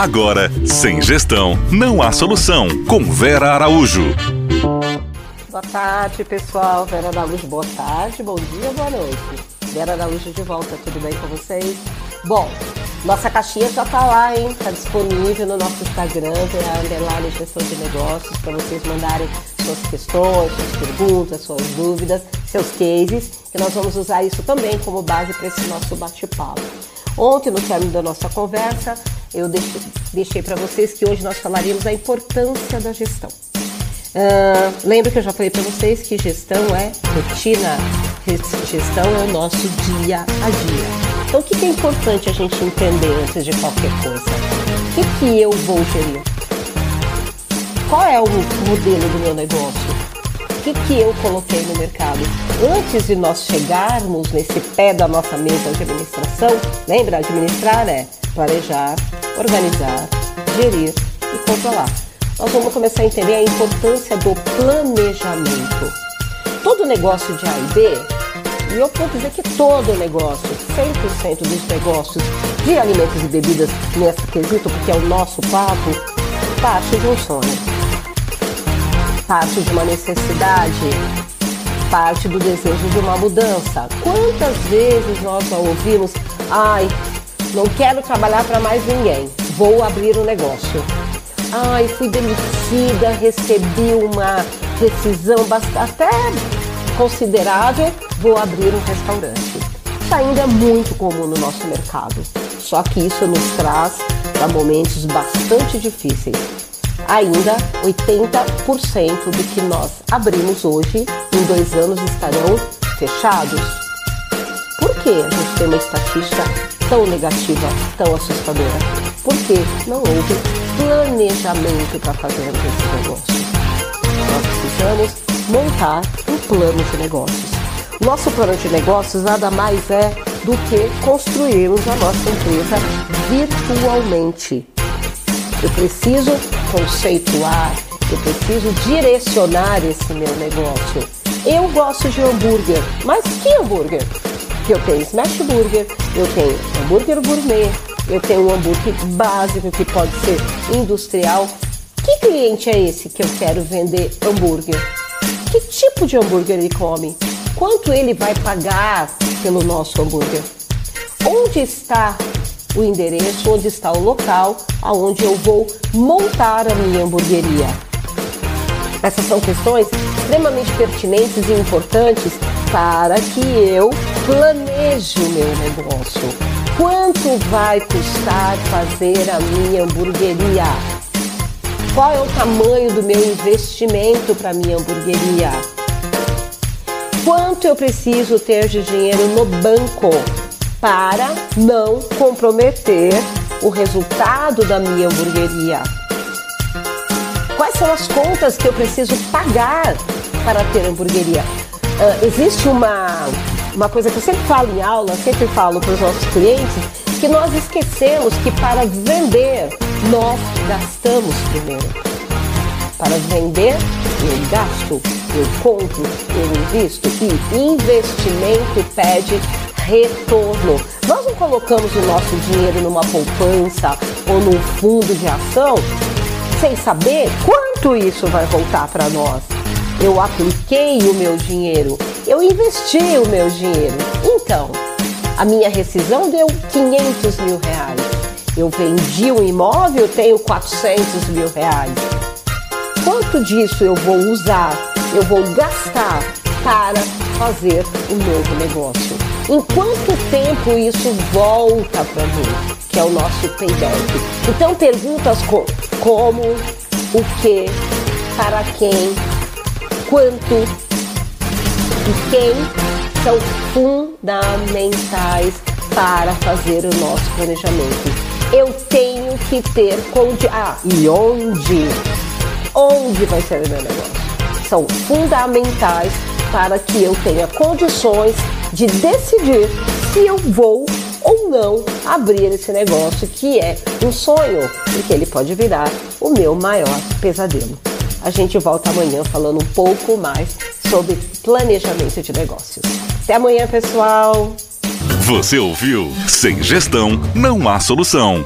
Agora, sem gestão, não há solução. Com Vera Araújo. Boa tarde, pessoal. Vera Araújo, boa tarde, bom dia, boa noite. Vera Araújo de volta, tudo bem com vocês? Bom, nossa caixinha já tá lá, hein? Tá disponível no nosso Instagram, é a Underline Gestão de Negócios, para vocês mandarem suas questões, suas perguntas, suas dúvidas, seus cases, que nós vamos usar isso também como base para esse nosso bate-papo. Ontem, no término da nossa conversa, eu deixei, deixei para vocês que hoje nós falaríamos da importância da gestão. Uh, lembra que eu já falei para vocês que gestão é rotina, gestão é o nosso dia a dia. Então, o que é importante a gente entender antes de qualquer coisa? O que, que eu vou gerir? Qual é o modelo do meu negócio? O que, que eu coloquei no mercado? Antes de nós chegarmos nesse pé da nossa mesa de administração, lembra? Administrar é planejar, organizar, gerir e controlar. Nós vamos começar a entender a importância do planejamento. Todo negócio de A e B, e eu posso dizer que todo negócio, 100% dos negócios de alimentos e bebidas nesse quesito, porque é o nosso papo, parte de um sonho parte de uma necessidade, parte do desejo de uma mudança. Quantas vezes nós já ouvimos, ai, não quero trabalhar para mais ninguém, vou abrir um negócio. Ai, fui demitida, recebi uma decisão até considerável, vou abrir um restaurante. Isso ainda é muito comum no nosso mercado. Só que isso nos traz para momentos bastante difíceis ainda 80% do que nós abrimos hoje em dois anos estarão fechados. Por que a gente tem uma estatística tão negativa, tão assustadora? Porque não houve planejamento para fazer esse negócio. Nós precisamos montar um plano de negócios. Nosso plano de negócios nada mais é do que construirmos a nossa empresa virtualmente. Eu preciso conceituar, eu preciso direcionar esse meu negócio. Eu gosto de hambúrguer, mas que hambúrguer? Eu tenho smash burger, eu tenho hambúrguer gourmet, eu tenho um hambúrguer básico que pode ser industrial. Que cliente é esse que eu quero vender hambúrguer? Que tipo de hambúrguer ele come? Quanto ele vai pagar pelo nosso hambúrguer? Onde está o endereço onde está o local aonde eu vou montar a minha hamburgueria. Essas são questões extremamente pertinentes e importantes para que eu planeje o meu negócio. Quanto vai custar fazer a minha hamburgueria? Qual é o tamanho do meu investimento para minha hamburgueria? Quanto eu preciso ter de dinheiro no banco para não comprometer o resultado da minha hamburgueria? Quais são as contas que eu preciso pagar para ter hamburgueria? Uh, existe uma, uma coisa que eu sempre falo em aula, sempre falo para os nossos clientes, que nós esquecemos que para vender nós gastamos primeiro. Para vender, eu gasto, eu compro, eu invisto e investimento pede retorno. Nós não colocamos o nosso dinheiro numa poupança ou num fundo de ação sem saber quanto isso vai voltar para nós. Eu apliquei o meu dinheiro, eu investi o meu dinheiro. Então, a minha rescisão deu 500 mil reais. Eu vendi um imóvel, tenho 400 mil reais. Quanto disso eu vou usar, eu vou gastar para fazer um novo negócio? Em quanto tempo isso volta para mim? Que é o nosso payback. Então, perguntas co como, o que, para quem, quanto e quem são fundamentais para fazer o nosso planejamento. Eu tenho que ter onde. Ah, e onde? Onde vai ser o meu negócio? São fundamentais para que eu tenha condições de decidir se eu vou ou não abrir esse negócio que é um sonho, porque ele pode virar o meu maior pesadelo. A gente volta amanhã falando um pouco mais sobre planejamento de negócios. Até amanhã, pessoal! Você ouviu? Sem gestão, não há solução.